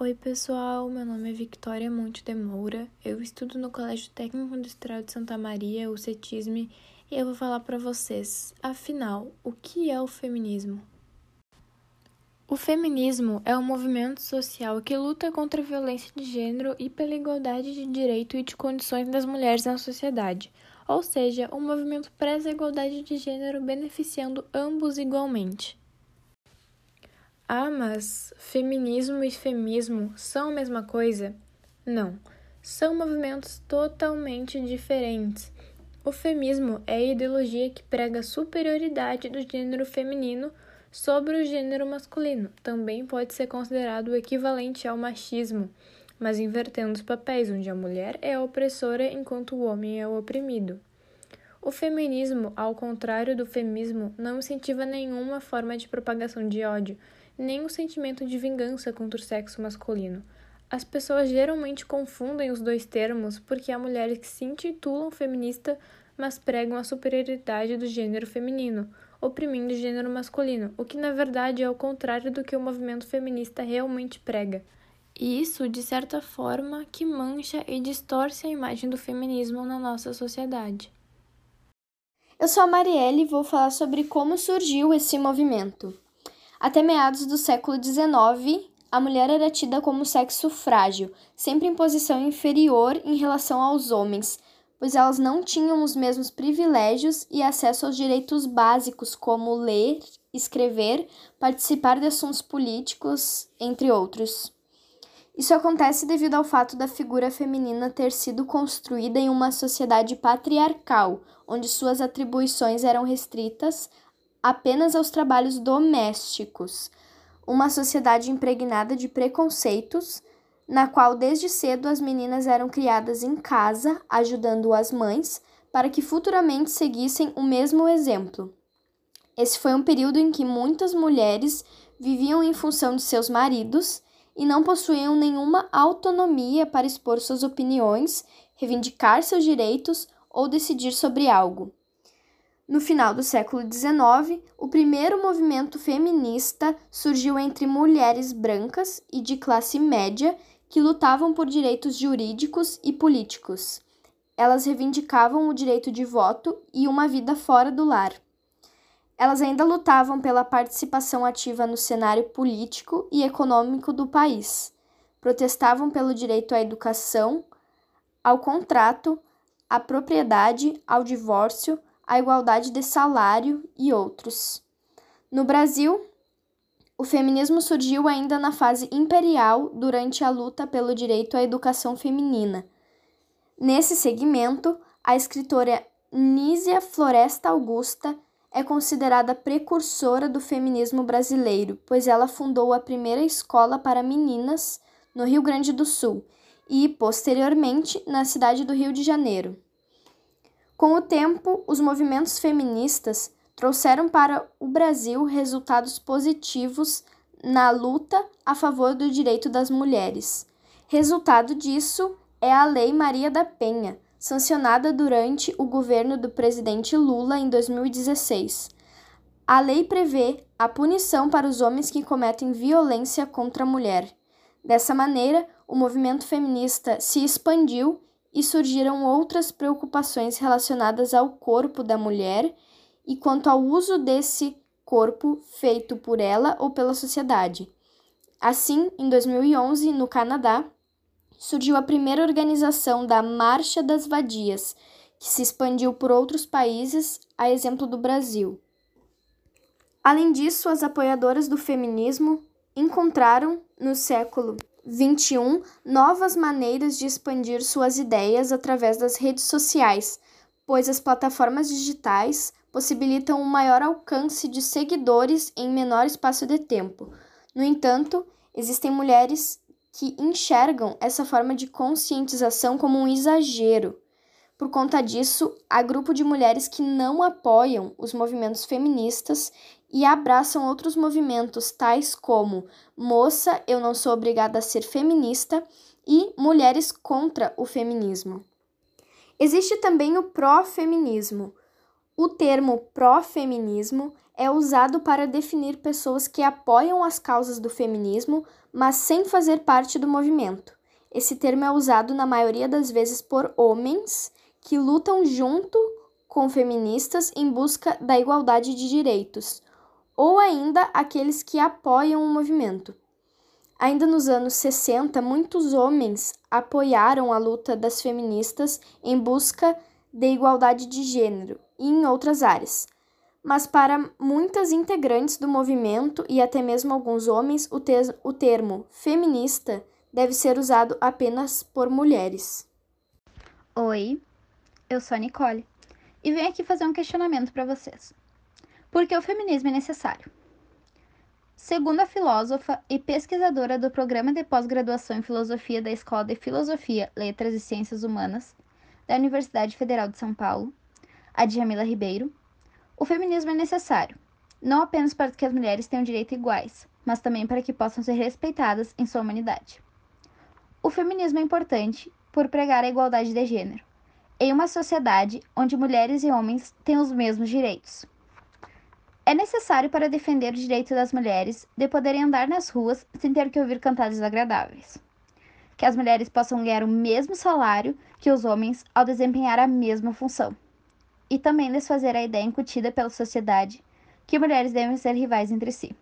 Oi, pessoal. Meu nome é Victoria Monte de Moura. Eu estudo no Colégio Técnico Industrial de Santa Maria, o CETISME, e eu vou falar para vocês, afinal, o que é o feminismo? O feminismo é um movimento social que luta contra a violência de gênero e pela igualdade de direito e de condições das mulheres na sociedade, ou seja, um movimento preza a igualdade de gênero beneficiando ambos igualmente. Ah, mas feminismo e femismo são a mesma coisa? Não, são movimentos totalmente diferentes. O feminismo é a ideologia que prega a superioridade do gênero feminino sobre o gênero masculino. Também pode ser considerado o equivalente ao machismo, mas invertendo os papéis, onde a mulher é a opressora enquanto o homem é o oprimido. O feminismo, ao contrário do feminismo, não incentiva nenhuma forma de propagação de ódio nem o sentimento de vingança contra o sexo masculino. As pessoas geralmente confundem os dois termos porque há mulheres que se intitulam feminista, mas pregam a superioridade do gênero feminino, oprimindo o gênero masculino, o que na verdade é o contrário do que o movimento feminista realmente prega. E isso, de certa forma, que mancha e distorce a imagem do feminismo na nossa sociedade. Eu sou a Marielle e vou falar sobre como surgiu esse movimento. Até meados do século XIX, a mulher era tida como sexo frágil, sempre em posição inferior em relação aos homens, pois elas não tinham os mesmos privilégios e acesso aos direitos básicos, como ler, escrever, participar de assuntos políticos, entre outros. Isso acontece devido ao fato da figura feminina ter sido construída em uma sociedade patriarcal, onde suas atribuições eram restritas apenas aos trabalhos domésticos, uma sociedade impregnada de preconceitos, na qual desde cedo as meninas eram criadas em casa, ajudando as mães, para que futuramente seguissem o mesmo exemplo. Esse foi um período em que muitas mulheres viviam em função de seus maridos e não possuíam nenhuma autonomia para expor suas opiniões, reivindicar seus direitos ou decidir sobre algo. No final do século XIX, o primeiro movimento feminista surgiu entre mulheres brancas e de classe média que lutavam por direitos jurídicos e políticos. Elas reivindicavam o direito de voto e uma vida fora do lar. Elas ainda lutavam pela participação ativa no cenário político e econômico do país. Protestavam pelo direito à educação, ao contrato, à propriedade, ao divórcio, a igualdade de salário e outros. No Brasil, o feminismo surgiu ainda na fase imperial durante a luta pelo direito à educação feminina. Nesse segmento, a escritora Nísia Floresta Augusta é considerada precursora do feminismo brasileiro, pois ela fundou a primeira escola para meninas no Rio Grande do Sul e, posteriormente, na cidade do Rio de Janeiro. Com o tempo, os movimentos feministas trouxeram para o Brasil resultados positivos na luta a favor do direito das mulheres. Resultado disso é a Lei Maria da Penha, sancionada durante o governo do presidente Lula em 2016. A lei prevê a punição para os homens que cometem violência contra a mulher. Dessa maneira, o movimento feminista se expandiu e surgiram outras preocupações relacionadas ao corpo da mulher e quanto ao uso desse corpo feito por ela ou pela sociedade. Assim, em 2011, no Canadá, surgiu a primeira organização da Marcha das Vadias, que se expandiu por outros países, a exemplo do Brasil. Além disso, as apoiadoras do feminismo encontraram, no século 21 novas maneiras de expandir suas ideias através das redes sociais, pois as plataformas digitais possibilitam um maior alcance de seguidores em menor espaço de tempo. No entanto, existem mulheres que enxergam essa forma de conscientização como um exagero. Por conta disso, há grupo de mulheres que não apoiam os movimentos feministas e abraçam outros movimentos tais como Moça, eu não sou obrigada a ser feminista e Mulheres contra o feminismo. Existe também o pró-feminismo. O termo pró-feminismo é usado para definir pessoas que apoiam as causas do feminismo, mas sem fazer parte do movimento. Esse termo é usado na maioria das vezes por homens que lutam junto com feministas em busca da igualdade de direitos, ou ainda aqueles que apoiam o movimento. Ainda nos anos 60, muitos homens apoiaram a luta das feministas em busca de igualdade de gênero e em outras áreas. Mas para muitas integrantes do movimento e até mesmo alguns homens, o, te o termo feminista deve ser usado apenas por mulheres. Oi, eu sou a Nicole e venho aqui fazer um questionamento para vocês. Por que o feminismo é necessário? Segundo a filósofa e pesquisadora do Programa de Pós-Graduação em Filosofia da Escola de Filosofia, Letras e Ciências Humanas da Universidade Federal de São Paulo, a Djamila Ribeiro, o feminismo é necessário, não apenas para que as mulheres tenham direitos iguais, mas também para que possam ser respeitadas em sua humanidade. O feminismo é importante por pregar a igualdade de gênero, em uma sociedade onde mulheres e homens têm os mesmos direitos. É necessário para defender o direito das mulheres de poderem andar nas ruas sem ter que ouvir cantadas agradáveis. Que as mulheres possam ganhar o mesmo salário que os homens ao desempenhar a mesma função. E também desfazer a ideia incutida pela sociedade que mulheres devem ser rivais entre si.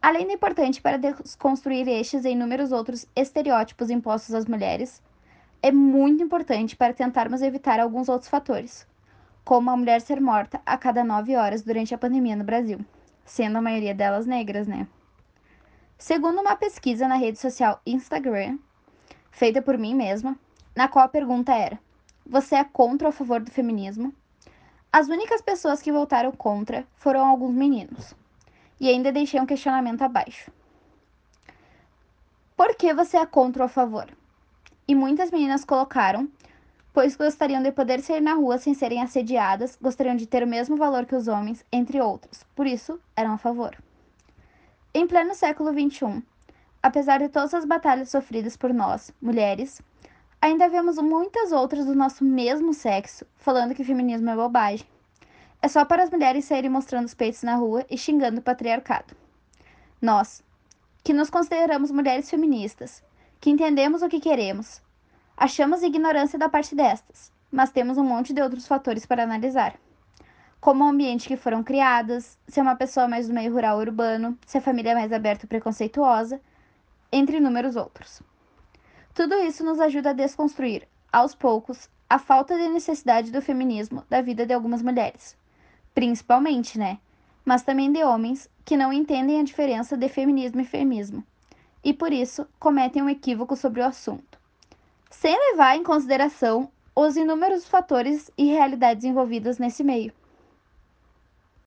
Além de importante para desconstruir estes e inúmeros outros estereótipos impostos às mulheres, é muito importante para tentarmos evitar alguns outros fatores, como a mulher ser morta a cada nove horas durante a pandemia no Brasil, sendo a maioria delas negras, né? Segundo uma pesquisa na rede social Instagram, feita por mim mesma, na qual a pergunta era: Você é contra ou a favor do feminismo? As únicas pessoas que votaram contra foram alguns meninos. E ainda deixei um questionamento abaixo. Por que você é contra ou a favor? E muitas meninas colocaram, pois gostariam de poder sair na rua sem serem assediadas, gostariam de ter o mesmo valor que os homens, entre outros. Por isso, eram a favor. Em pleno século XXI, apesar de todas as batalhas sofridas por nós, mulheres, ainda vemos muitas outras do nosso mesmo sexo falando que feminismo é bobagem. É só para as mulheres saírem mostrando os peitos na rua e xingando o patriarcado. Nós, que nos consideramos mulheres feministas, que entendemos o que queremos. Achamos ignorância da parte destas, mas temos um monte de outros fatores para analisar. Como o ambiente que foram criadas, se é uma pessoa mais do meio rural ou urbano, se a família é mais aberta ou preconceituosa, entre inúmeros outros. Tudo isso nos ajuda a desconstruir, aos poucos, a falta de necessidade do feminismo da vida de algumas mulheres. Principalmente, né? Mas também de homens que não entendem a diferença de feminismo e feminismo e por isso cometem um equívoco sobre o assunto, sem levar em consideração os inúmeros fatores e realidades envolvidas nesse meio.